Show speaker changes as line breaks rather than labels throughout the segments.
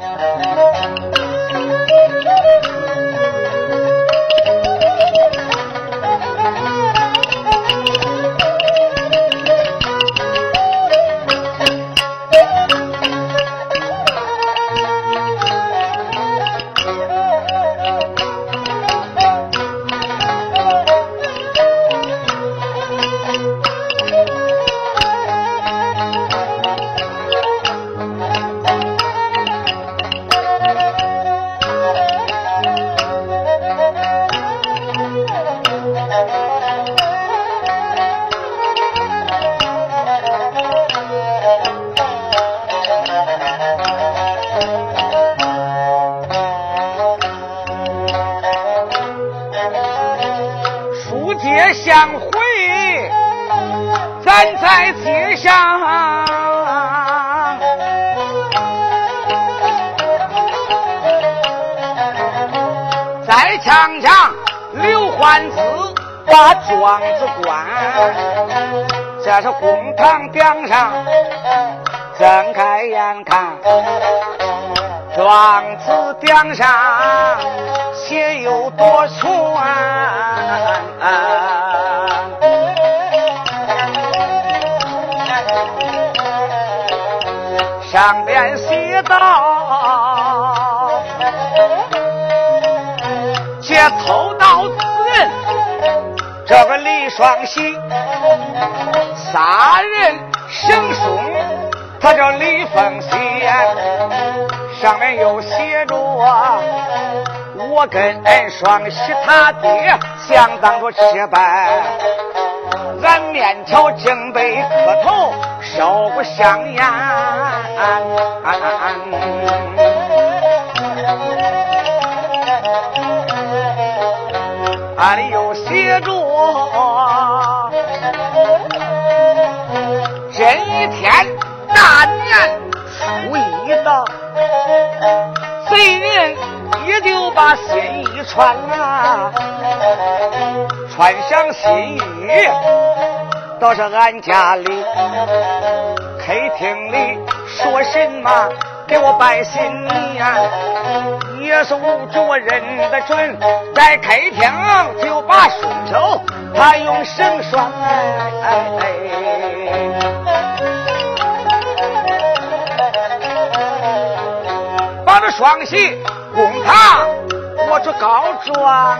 这堂顶上，睁开眼看，庄子顶上写有多串，上边写道：借偷盗之人，这个李双喜。杀人行凶，他叫李凤仙，上面又写着我跟双喜他爹相当着吃拜，俺面朝正北磕头，烧不香烟。俺里又写着。贼人也就把新衣穿了，穿上新衣，到是俺家里客厅里说什么给我拜新年，也是无主我认得准，在客厅就把双手他用绳拴。双喜公堂，我去告状。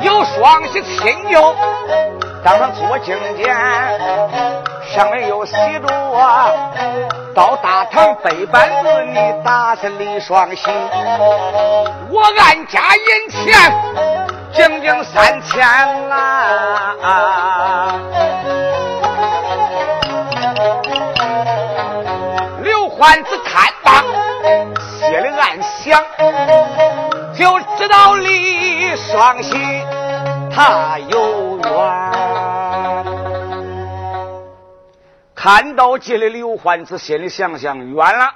有双喜亲友当上做证件，上面有写着到大堂背板子，你打死李双喜，我按家银钱整整三千啦。官子看罢，心里暗想，就知道李双喜他有冤。看到这里，刘欢子心里想想，冤了。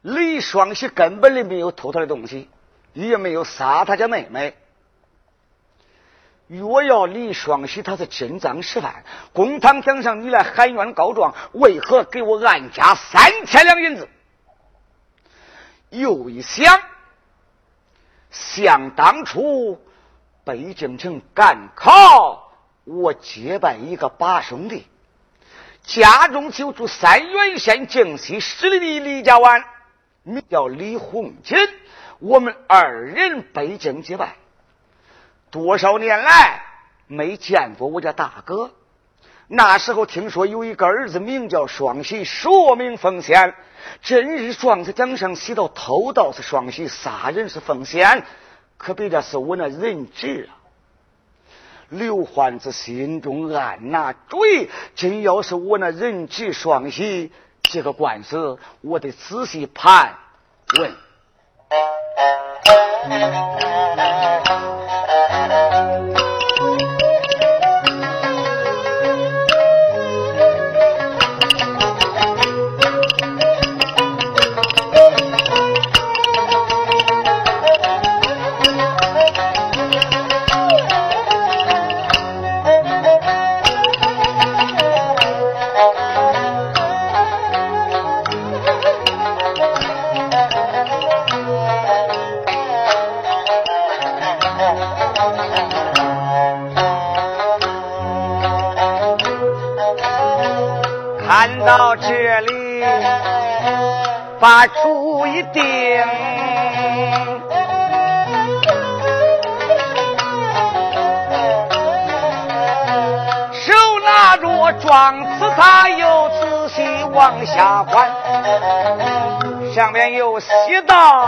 李双喜根本就没有偷他的东西，也没有杀他家妹妹。若要李双喜他是真赃实犯，公堂顶上你来喊冤告状，为何给我暗加三千两银子？又一想，想当初北京城赶考，我结拜一个八兄弟，家中就住三原县靖西十里的李家湾，名叫李红锦，我们二人北京结拜。多少年来没见过我家大哥，那时候听说有一个儿子名叫双喜，说明奉献。真日状子奖上写到偷盗是双喜，杀人是奉献，可别的是我那人质啊！刘欢子心中暗拿主意，真要是我那人质双喜，这个官司我得仔细盘问。把主意定，手拿着状词，他又仔细往下观，上面有写道：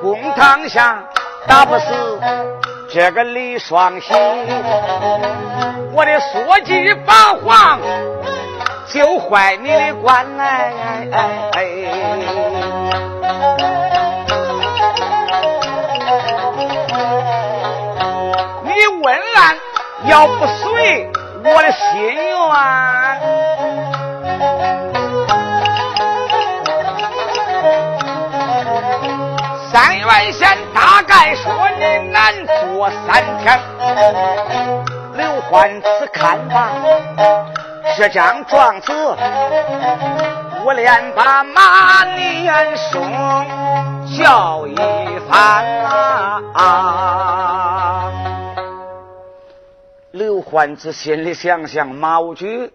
公堂下打不死这个李双喜，我的说句八谎。就坏你的官哎哎哎！要不随我的心愿，三元县大概说你难做三天，刘欢此看吧。这张状子，我连把马年松叫一番啊！刘欢子心里想想，马无惧，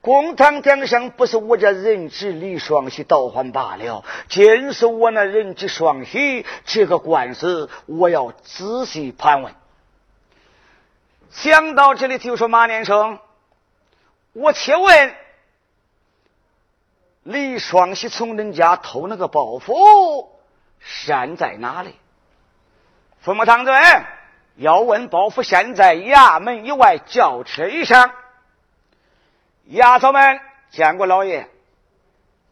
公堂顶上不是我这人质李双喜倒换罢了，今是我那人质双喜，这个官司我要仔细盘问。想到这里，就说马连生。我且问李双喜从人家偷那个包袱，山在哪里？父母堂尊要问包袱现在衙门以外轿车上。衙头们见过老爷。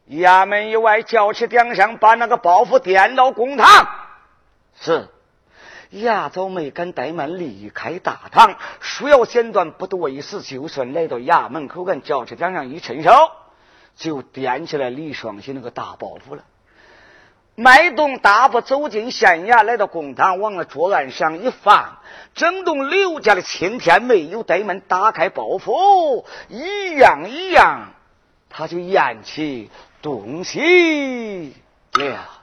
衙门以外轿车顶上把那个包袱颠到公堂。是。牙早没敢怠慢，离开大堂，书要剪断，不多一时，就算来到衙门口，跟轿车顶上一伸手，就掂起来李双喜那个大包袱了。迈动大步走进县衙，来到公堂，往那桌案上一放，整栋刘家的青天没有对门，打开包袱，一样一样，他就咽起东西了。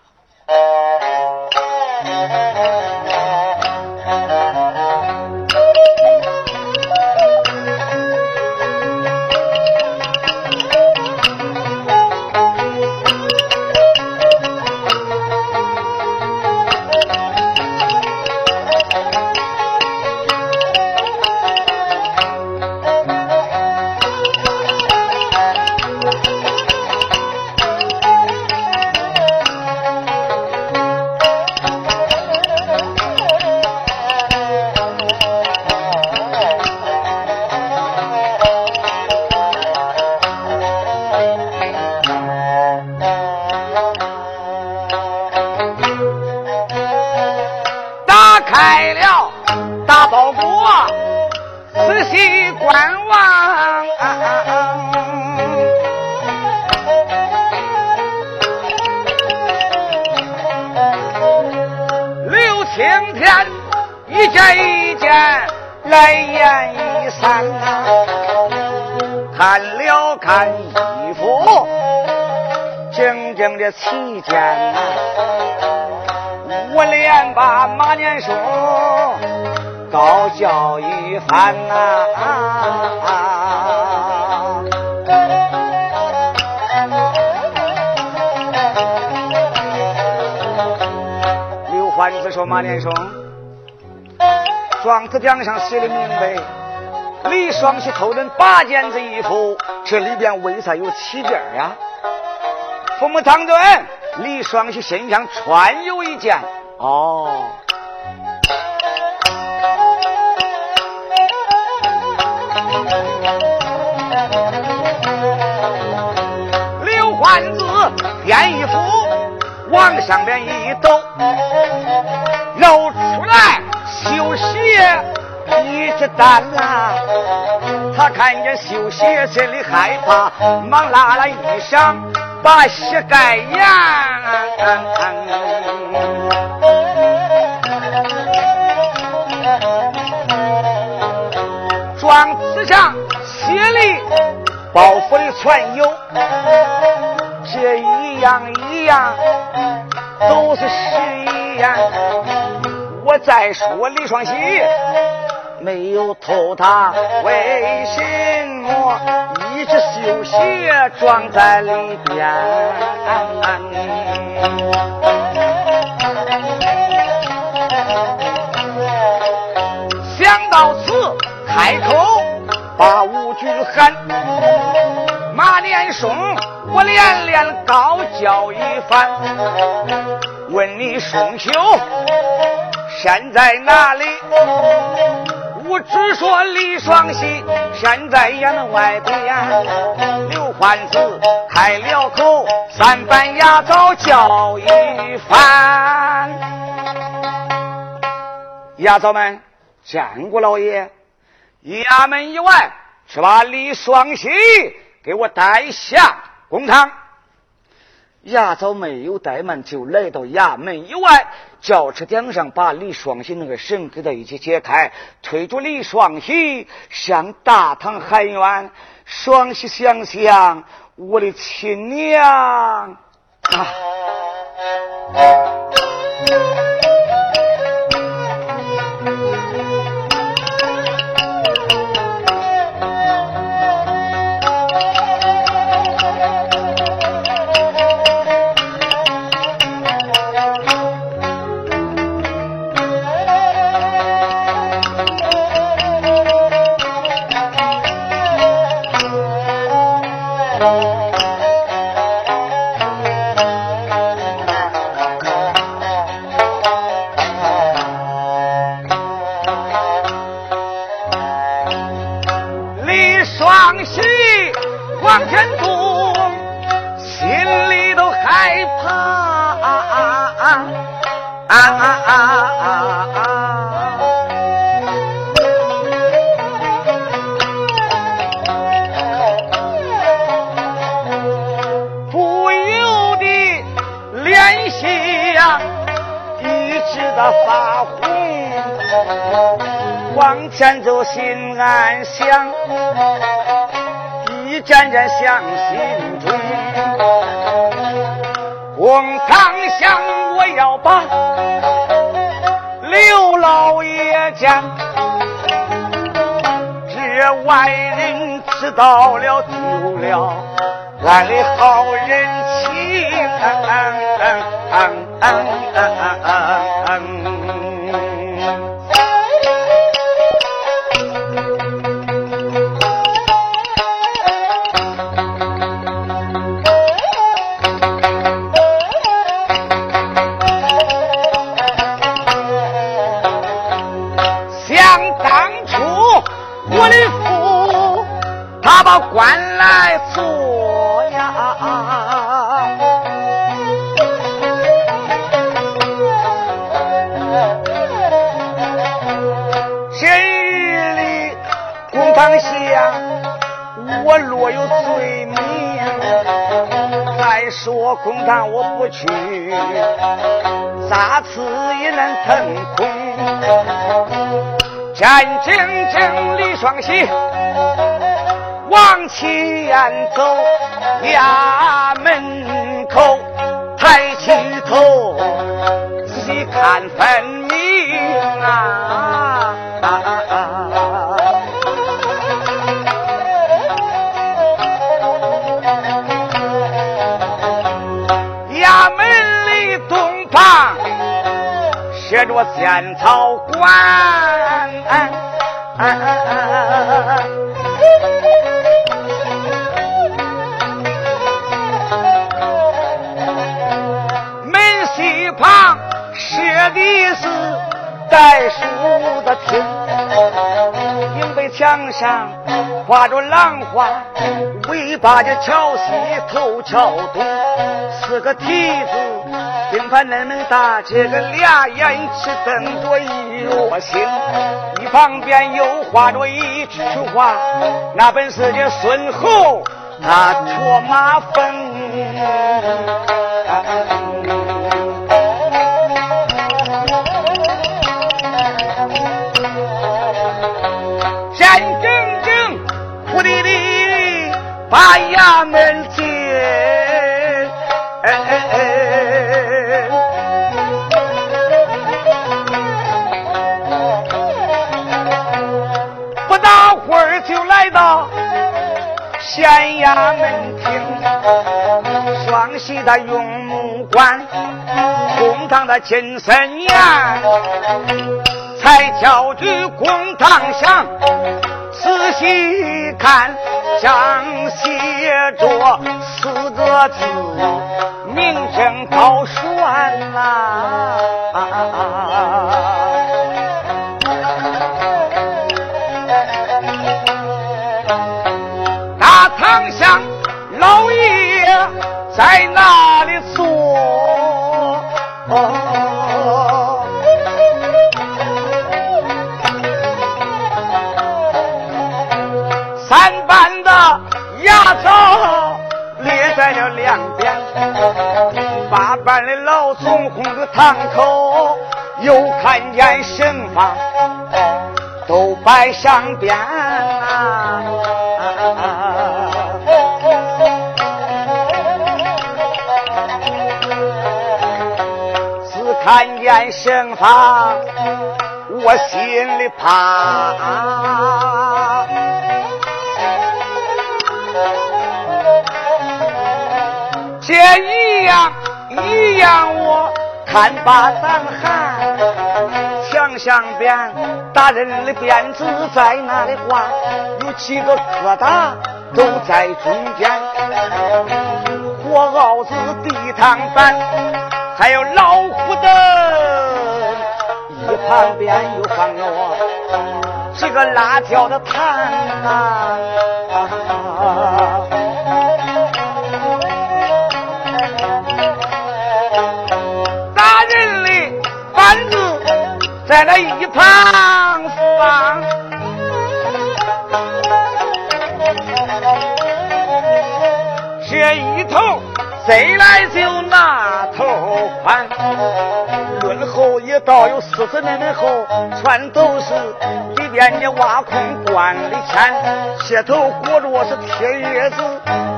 马连松，状子顶上写的明白，李双喜偷人八件子衣服，这里边为啥有七件呀？”父母堂尊，李双喜身上穿有一件哦。刘欢子便衣服往上边一抖，一只单啦。他看见绣鞋心里害怕，忙拉了衣裳。把膝盖扬，状子上写里包袱里全有，这一样一样都是实言。我再说李双喜没有偷他，为什么一直？装在里边。想到此，开口把吴军喊，马连松，我连连高叫一番，问你松兄现在哪里？我只说李双喜现在衙外边，刘欢子开了口，三班牙早叫一番。牙枣们见过老爷，衙门以外去把李双喜给我带下公堂。牙枣没有怠慢，就来到衙门以外。轿车顶上把李双喜那个绳给他一起解开，推着李双喜向大堂喊冤。双喜想想，我的亲娘啊！直得发红，往前走，心暗想，一阵阵想心中。公堂想，我要把刘老爷讲，这外人知道了，丢了俺的好人情。啊公堂我不去，咋次也能腾空？战兢兢李双喜。往前走，衙门口抬起头，仔细看分明啊！贴着仙草馆。门西旁设的是带书的厅，影壁墙上画着浪花，尾巴的翘西头翘东，四个梯子。并排那么大，这个俩眼睛瞪着一若星，一旁边又画着一句话，那本是这孙猴他卓马蜂。把衙门进，不大会儿就来到县衙门厅，双喜的用木棺，公堂的金身言，才叫举公堂响，仔细看，上写着四个字：名正高悬呐。在哪里坐？三班的牙枣列在了两边，八班的老总红的堂口，又看见神房都摆上边啊。看见神房，我心里怕。这一样一样，我看把胆寒。墙上边大人的辫子在那里挂？有几个疙瘩都在中间。火鏊子地堂板。还有老虎凳，一旁边又放着几个辣椒的坛啊。大人的板子在那一旁放，这一头谁来就那头。宽，论后也倒有四十来米厚，全都是里边的挖空灌的钱，鞋头裹着是铁叶子，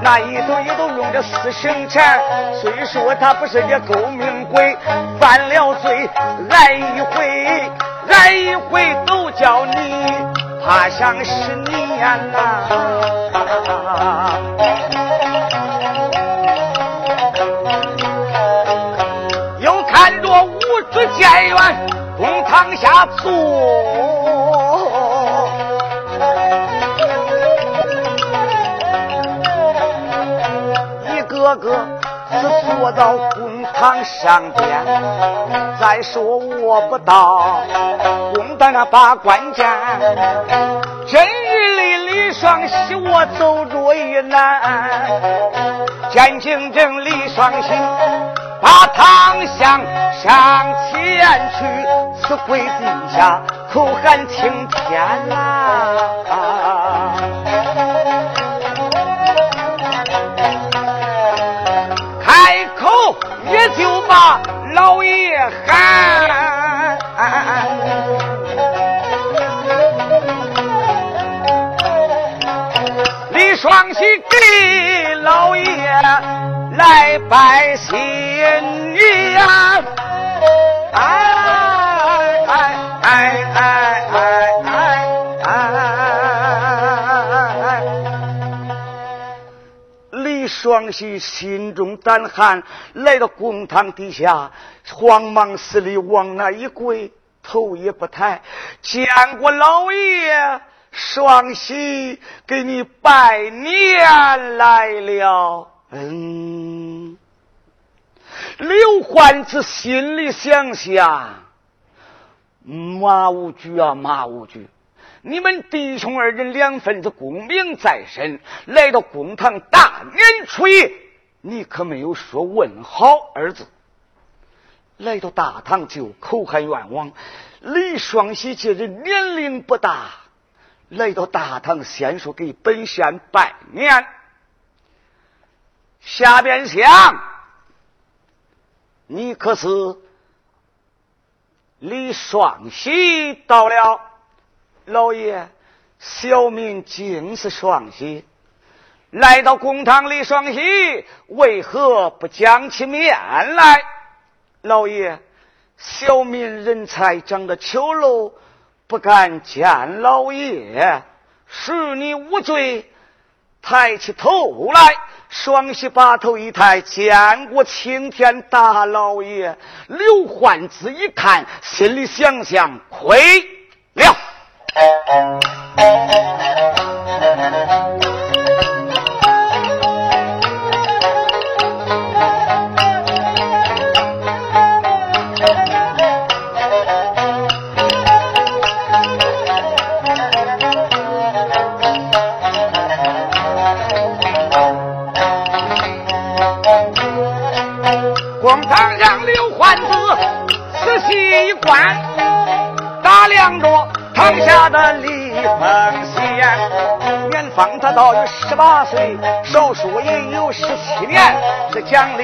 那一头也都用着四省钱。虽说他不是个勾命鬼，犯了罪挨一回，挨一回都叫你怕想十年呐。堂下坐，一个个是坐到公堂上边。再说我不到公堂上把关键，真日里李双喜我走着一难，见清正李双喜。把堂香上前去，跪地下口喊青天啊！开口也就把老爷喊，李双喜给老爷。来拜新年，哎哎哎哎哎哎！李哎哎哎哎哎！李双喜心中胆寒，来到公堂底下，慌忙似的往那一跪，头也不抬，见过老爷，双喜给你拜年来了。嗯，刘欢子心里想想：马无惧啊，马无惧！你们弟兄二人两份子功名在身，来到公堂大年初一，你可没有说问好二字。来到大堂就口喊冤枉。李双喜这人年龄不大，来到大堂先说给本县拜年。下边想，你可是李双喜到了，老爷，小民竟是双喜，来到公堂李双喜，为何不讲起面来？老爷，小民人才长得丑陋，不敢见老爷，恕你无罪。抬起头来，双膝把头一抬，见过青天大老爷。刘焕子一看，心里想想，亏了。细一观，打量着堂下的李凤仙，年方他倒有十八岁，少说也有十七年。这讲的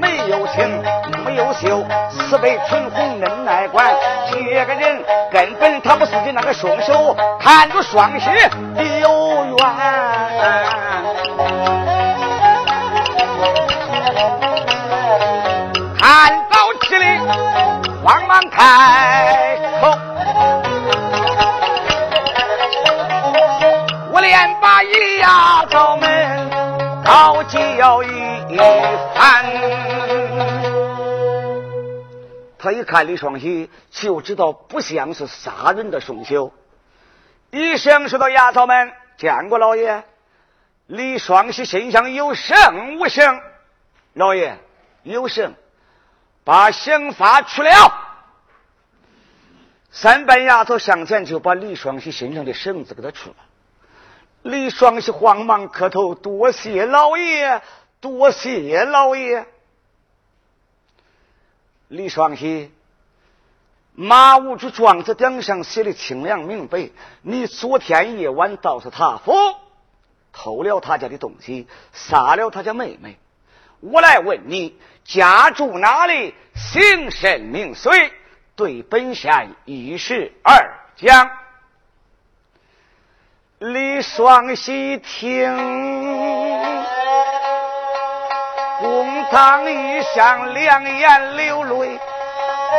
没有情，没有秀，四辈纯红恩爱管。这个人根本他不是你那个凶手，看着双膝慌忙开口，我连把一丫头们告教一番。他一看李双喜，就知道不像是杀人的凶手。一声说道：“丫头们，见过老爷。”李双喜身上有圣无圣？老爷有圣。把刑罚出了，三班丫头上前就把李双喜身上的绳子给他取了。李双喜慌忙磕头，多谢老爷，多谢老爷。李双喜，马五柱状子顶上写的清亮明白，你昨天夜晚到是他府，偷了他家的东西，杀了他家妹妹。我来问你。家住哪里？姓甚名谁？对本县一十二讲。李双喜听，公堂一向两眼流泪，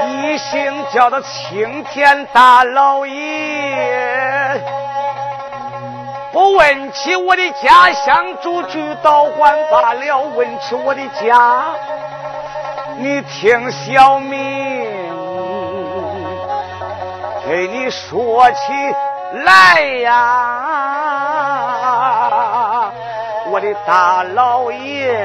一心叫到青天大老爷，不问起我的家乡，住居倒还罢了，问起我的家。你听小明给你说起来呀，我的大老爷。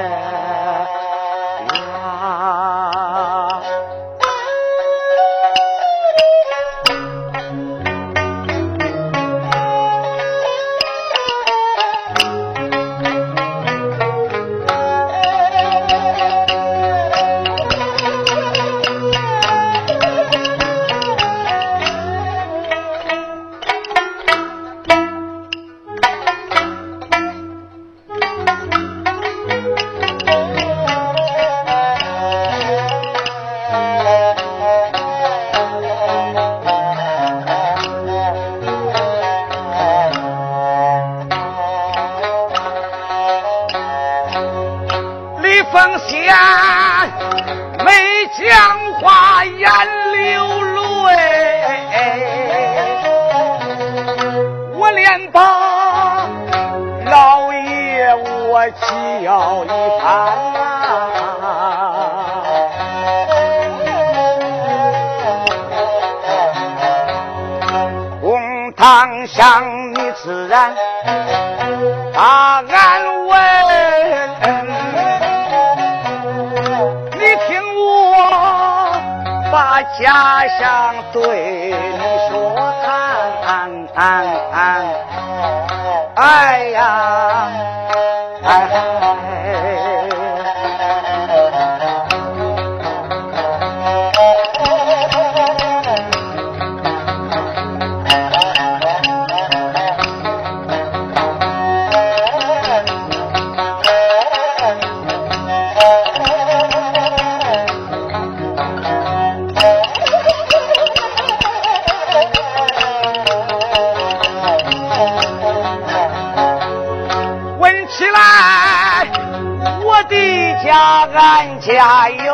家有，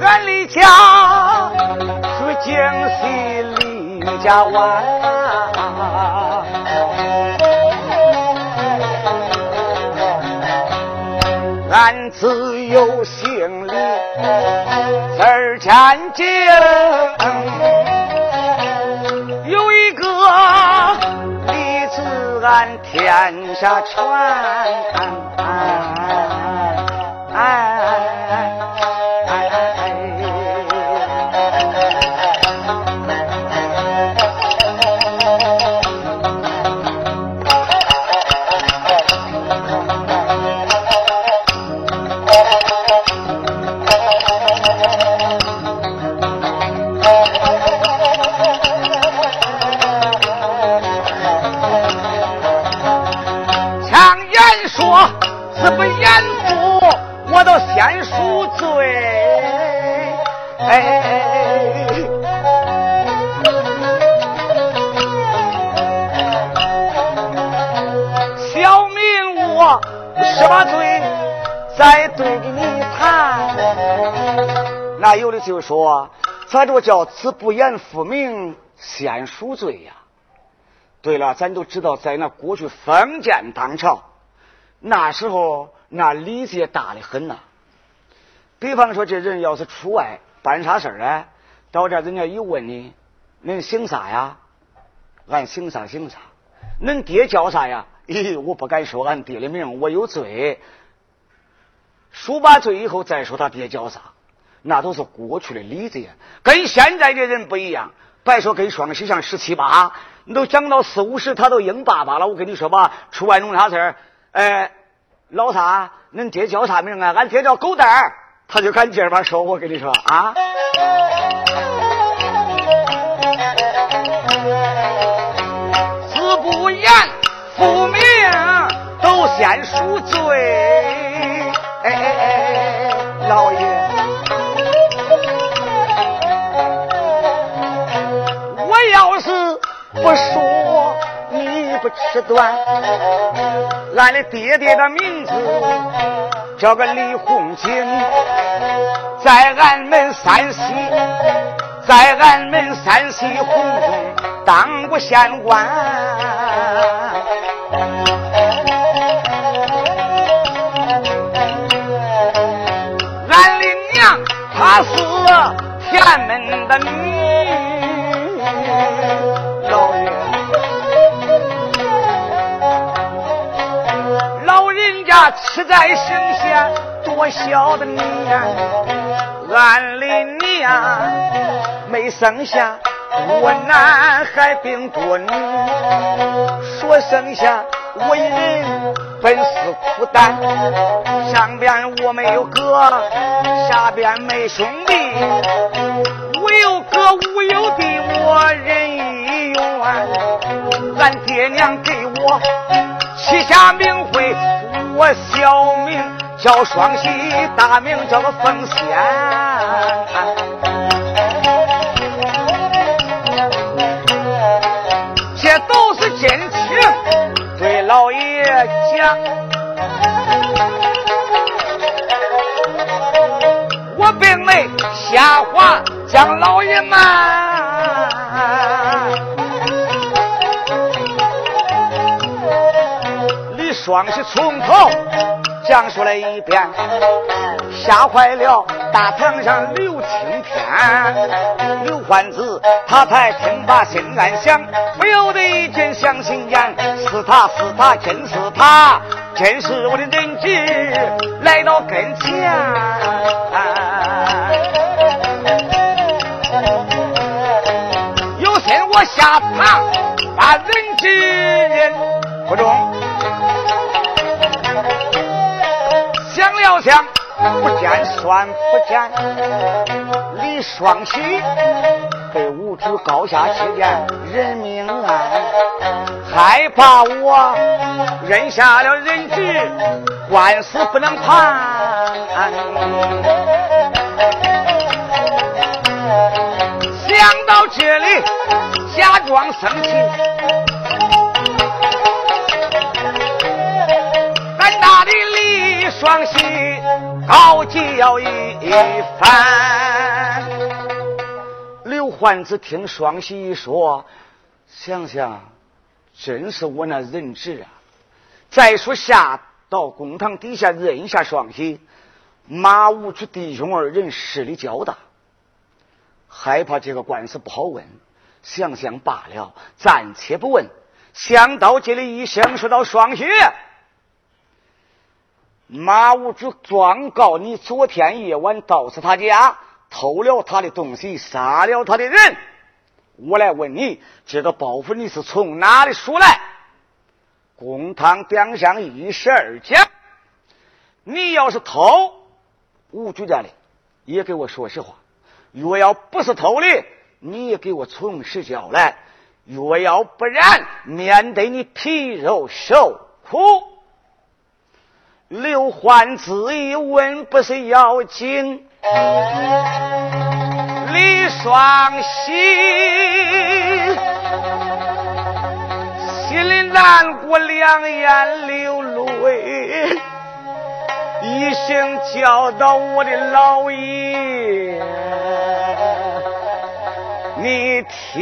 俺的家是京西李家湾。俺自有姓李，字儿占经，有一个李字俺天下传。还有的就说，咱这叫子不言父名，先赎罪呀。对了，咱都知道，在那过去封建当朝，那时候那礼节大的很呐。比方说，这人要是出外办啥事儿啊，到这人家一问你，恁姓啥呀？俺姓啥姓啥？恁爹叫啥呀？咦，我不敢说俺爹的名，我有罪。赎把罪以后再说他爹叫啥。那都是过去的礼节，跟现在的人不一样。别说跟双喜像十七八，你都讲到四五十，他都应爸爸了。我跟你说吧，出外弄啥事儿？哎，老三？恁爹叫啥名啊？俺爹叫狗蛋儿，他就敢这么说。我跟你说啊，子不言父名，都先赎罪。哎哎哎，老爷。吃端，俺的爹爹的名字叫个李洪景，在俺们山西，在俺们山西洪中当过县官。俺的娘她是天门的吃在生下多小的你呀，俺的娘没生下我男孩并多女，说生下我一人本是苦单，上边我没有哥，下边没兄弟，无有哥无有弟，我人一冤，俺爹娘给我起下名讳。我小名叫双喜，大名叫个凤仙，这都是真情，对老爷讲。我并没瞎话，讲老爷们。双喜从头讲述了一遍，吓坏了大堂上刘青天、刘欢子，他才听罢心暗想，不由得一阵相心眼，是他是他真是他，真是我的人质来到跟前，有心我下堂把人质不中。要想不见算不见，李双喜被五指高下之见，人命案，害怕我认下了人质，官司不能判。想到这里，假装生气。双喜高叫一番，刘焕子听双喜一说，想想，真是我那人质啊！再说下到公堂底下认一下双喜，马武之弟兄二人势力较大，害怕这个官司不好问。想想罢了，暂且不问。想到这里，一声说到双喜。马无主状告你昨天夜晚盗是他家，偷了他的东西，杀了他的人。我来问你，这个报复你是从哪里说来？公堂表上一十二讲。你要是偷吴主家的，也给我说实话；若要不是偷的，你也给我从实交来；若要不然，免得你皮肉受苦。刘欢子一问不是要紧，李双喜心里难过，两眼流泪，一声叫到我的老爷，你听，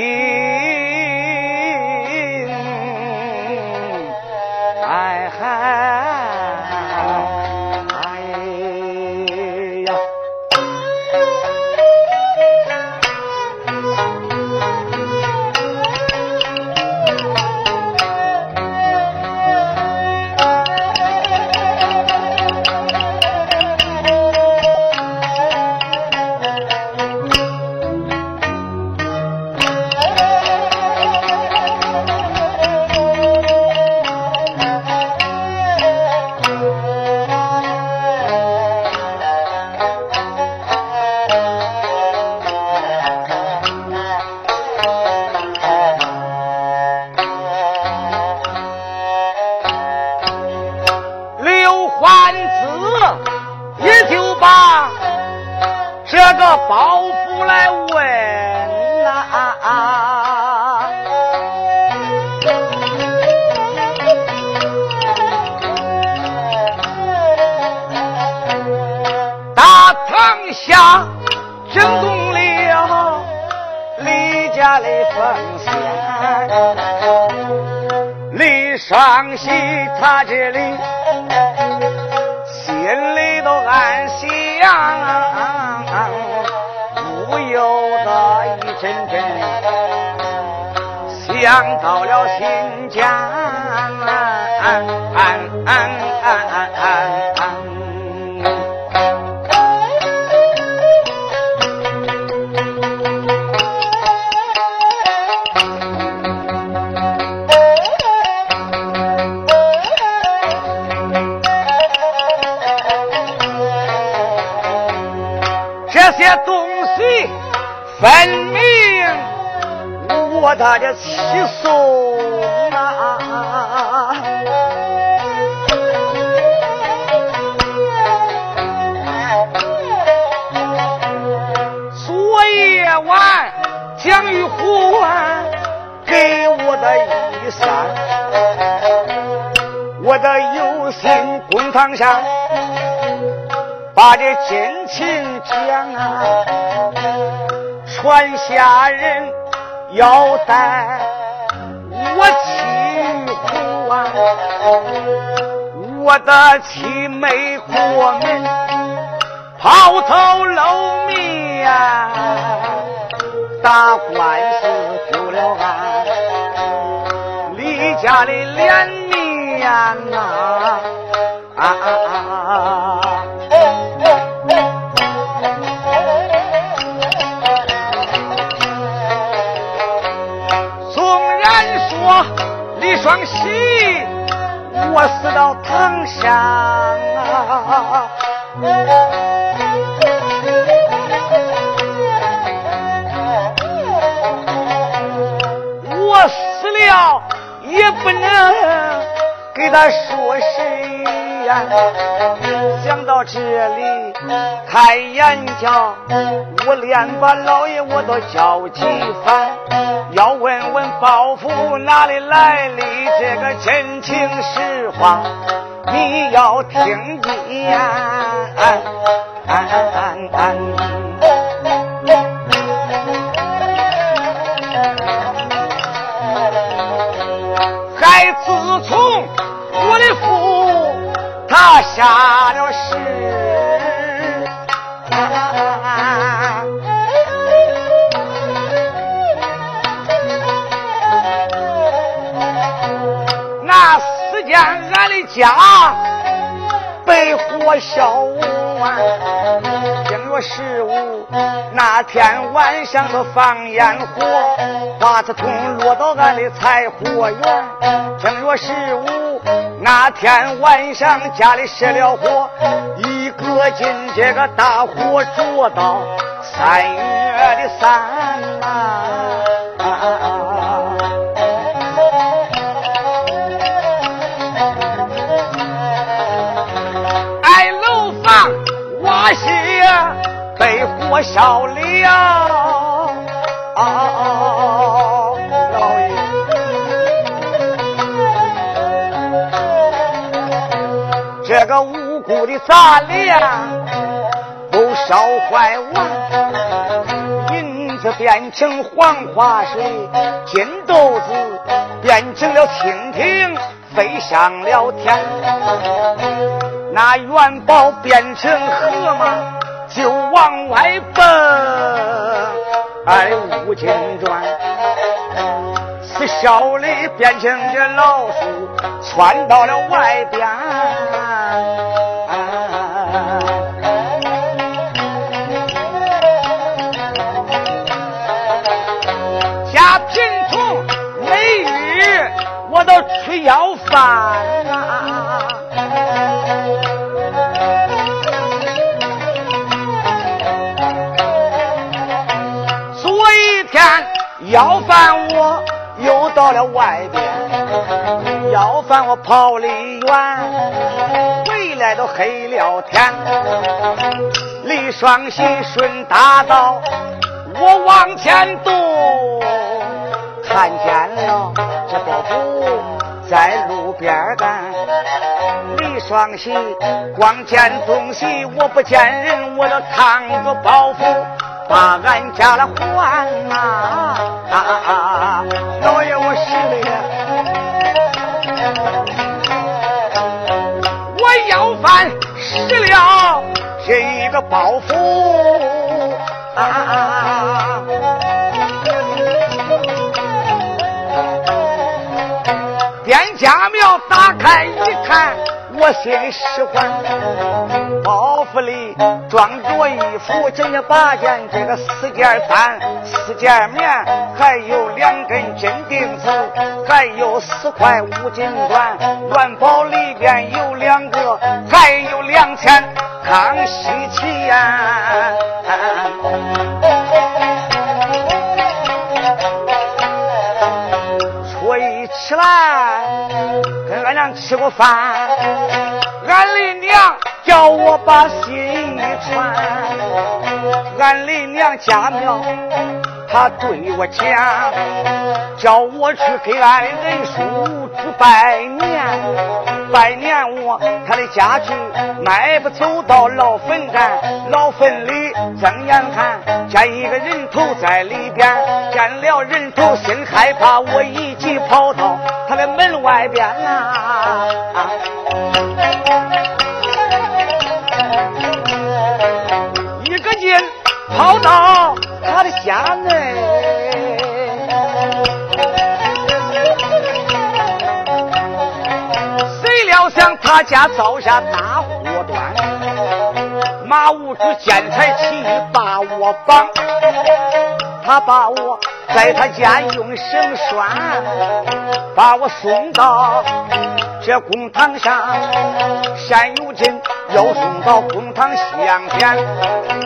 李双喜他这里心里都暗想，不由得一阵阵想到了新疆。分明我他的七送啊！昨夜晚蒋玉环给我的衣衫，我的有心公堂上把这真情讲啊！管下人要带我去还，我的妻妹过门抛头露面，打官司丢了案，李家的脸面啊！啊啊啊！我死到堂上啊！我死了也不能给他说谁呀！想到这里，开眼角，我连把老爷我都叫几番。要问问包袱哪里来的这个真情实话你要听见还自从我的父他下了家被火烧完。十五那天晚上都放烟火，花子筒落到俺的柴火院。正月十五那天晚上家里失了火，一个劲这个大火着到三月的三啊。烧了，老爷，这个无辜的杂粮都烧坏完，银子变成黄花水，金豆子变成了蜻蜓，飞向了天，那元宝变成河马。往外奔，哎，吴金转，是小李变成这老鼠，窜到了外边。家贫穷没雨，我都吃要饭。要饭我又到了外边，要饭我跑离远，回来都黑了天。李双喜顺大道，我往前走，看见了这包袱在路边干。李双喜光见东西，我不见人，我就扛着包袱。把俺家的还呐，老爷我失了呀，我要饭失了这个包袱啊！店家庙打开一看，我心里释怀。包袱里装着衣服，整整八件，这个四件衫，四件棉，还有两根金钉子，还有四块五金砖。元宝里边有两个，还有两千康熙钱。吹起来，俺娘吃过饭，俺的娘。叫我把信一传，俺的娘家庙，她对我讲，叫我去给俺的人叔去拜年，拜年我他的家去，迈步走到老坟站，老坟里睁眼看见一个人头在里边，见了人头心害怕，我一急跑到他的门外边啊。跑到他的家内，想他家遭下大祸端，马无主见财起意把我绑，他把我在他家用绳拴，把我送到。这公堂上，山有金，要送到公堂相见。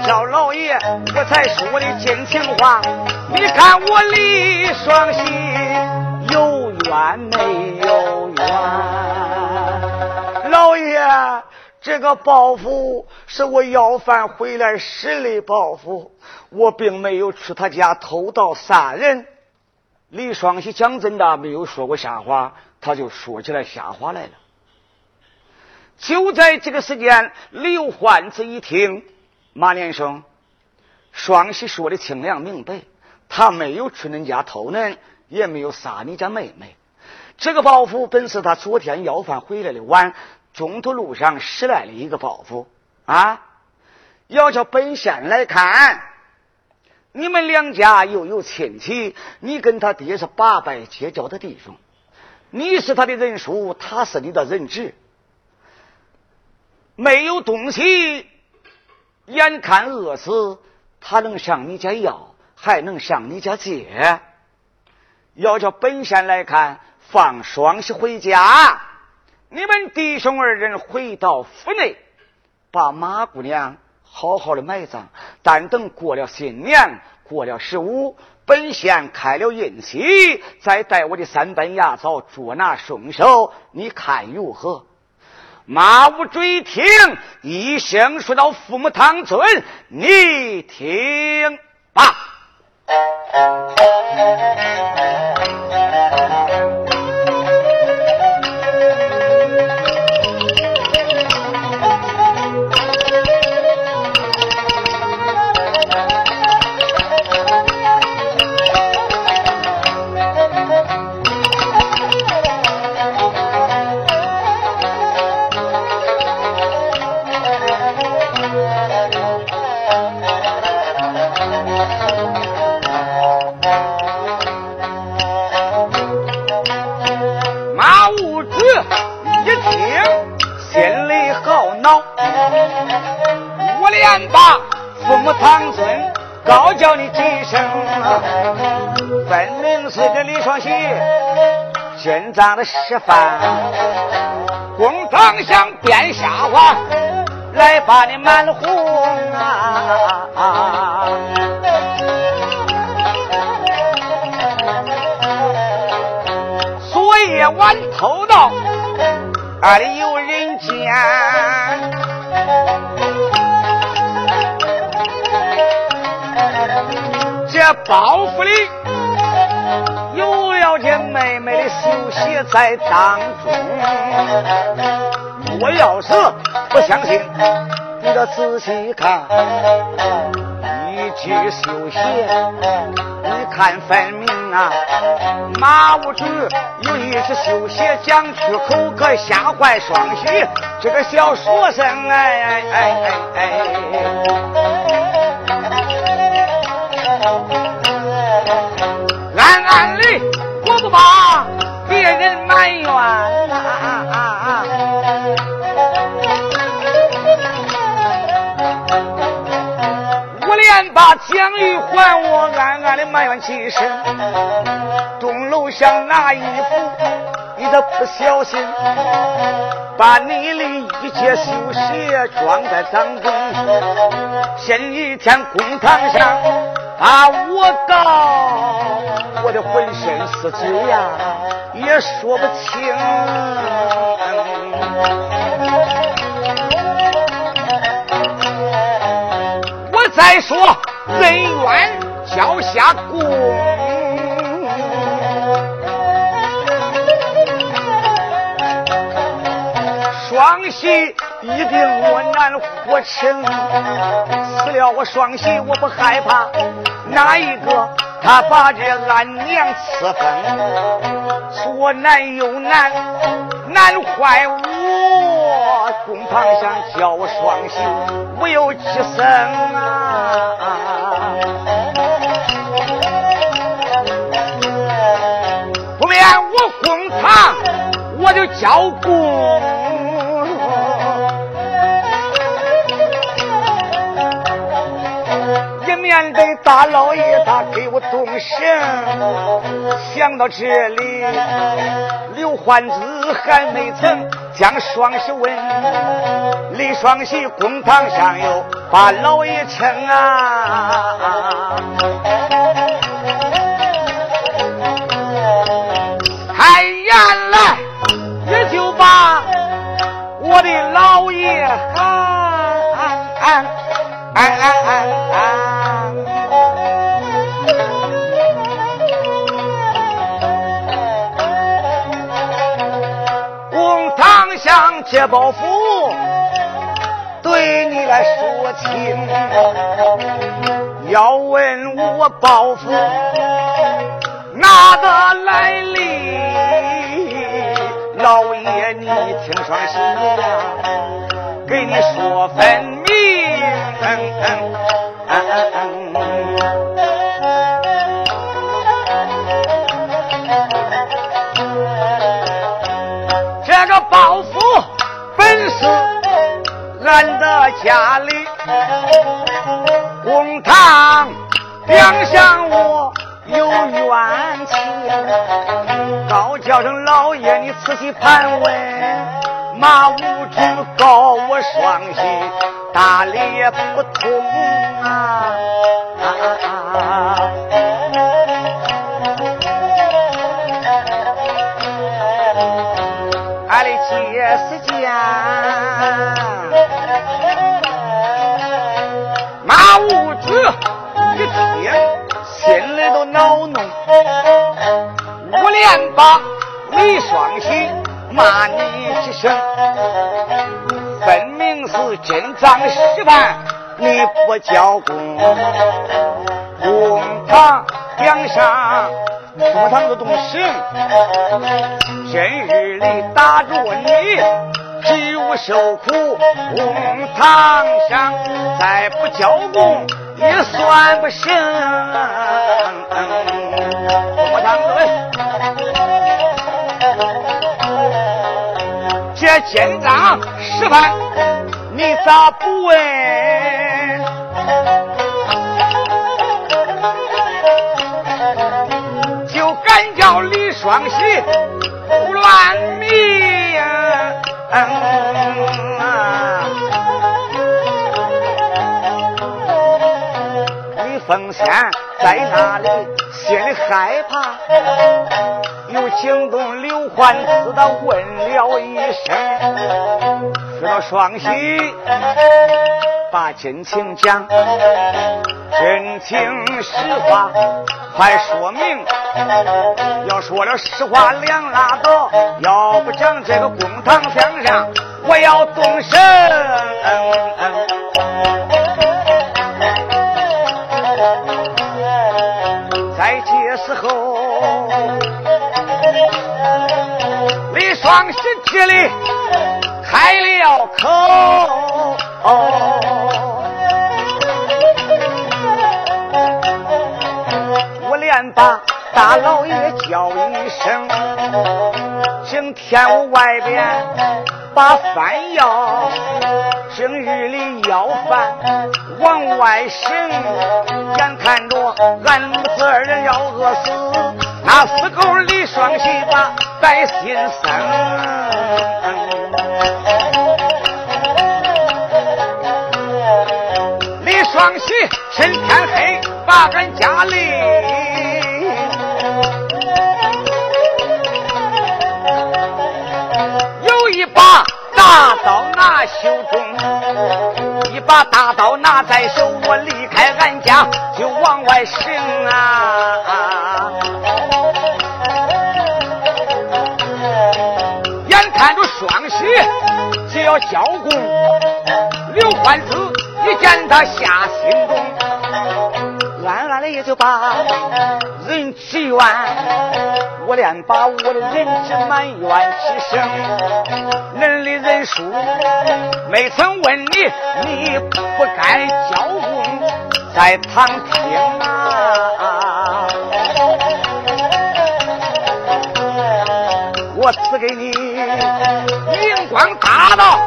叫老爷，我才说的真情话。你看我李双喜有冤没有冤？这个包袱是我要饭回来时的包袱，我并没有去他家偷盗杀人。李双喜讲真的，没有说过瞎话。他就说起来瞎话来了。就在这个时间，刘焕子一听马连生、双喜说的清亮明白，他没有去恁家偷恁，也没有杀你家妹妹。这个包袱本是他昨天要饭回来的晚，中途路上拾来了一个包袱啊！要叫本县来看，你们两家又有亲戚，你跟他爹是八拜结交的弟兄，你是他的人叔，他是你的人侄，没有东西，眼看饿死，他能上你家要，还能上你家借？要叫本县来看。放双喜回家，你们弟兄二人回到府内，把马姑娘好好的埋葬。但等过了新年，过了十五，本县开了印喜，再带我的三班牙枣捉拿凶手，你看如何？马无追听，一声说到父母堂尊，你听吧。母堂尊高叫你几声，分明是这李双喜进帐的示范。公堂上编瞎话，来把你满红啊！昨夜晚偷盗，俺里有人见。包袱里有了这妹妹的绣鞋在当中，我要是不相信，你得仔细看，一只绣鞋，你看分明啊！马无主有一只绣鞋，讲出口可吓坏双喜，这个小书生哎哎哎哎。暗暗里，我不把别人埋怨。我连把奖玉还我，暗暗的埋怨几声。钟楼上拿衣服，你这不小心，把你的一切绣鞋装在当中。前一天公堂上。把我告，我的浑身是罪呀，也说不清。我再说恩怨交下公，双喜。一定我难活成，死了我双喜我不害怕，哪一个他把这俺娘赐封，左难右难，难坏我，公堂上叫我双喜，我有几声啊？不免我公堂我就交公。面对大老爷，他给我动神。想到这里，刘欢子还没曾将双手问，李双喜公堂上有把老爷称啊，开言来也就把我的老爷喊。这包袱对你来说情，要问我包袱哪个来历？老爷你听双喜呀，给你说分家里。公堂，两相我有冤情，高叫声老爷，你仔细盘问，马无知告我双喜，大理也不通啊！俺的解释间，骂你几声，分明是真赃实犯，你不交公，公堂两上。公堂的东西，今日里打住你，只有受苦。公堂上再不交公，也算不行。公堂问，这奸赃实犯，你咋不问？就敢叫李双喜胡乱迷，李凤仙在那里心里害怕，又惊动刘欢知道问了一声，说到双喜。把真情讲，真情实话快说明。要说了实话两拉倒，要不讲这个公堂相上，我要动身。在这时候，双喜这里开了口。我连把大老爷叫一声，今天屋外边把饭要，今日里要饭往外省，眼看着俺母子二人要饿死，那死狗李双喜把百心生，李双喜趁天黑把俺家里有一把。大刀拿袖中，一把大刀拿在手，我离开俺家就往外行啊！要交功，刘欢子一见他下心中，暗暗的也就把人祈愿。我连把我的人质埋怨几声，恁的人数没曾问你，你不该交功在堂听啊！我赐给你光打到，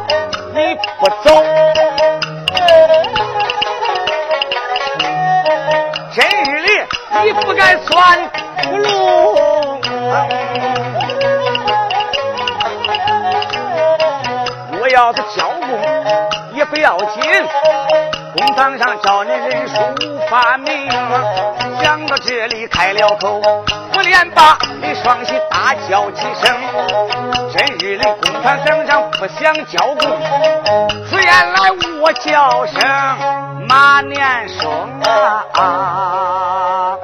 你不走，今日里你不该算俘虏。我要是交工也不要紧，公堂上叫你人书无法明。想到这里开了口，我连把李双喜大叫几声。真日里公堂上不想交功，出言来我叫声马年生啊。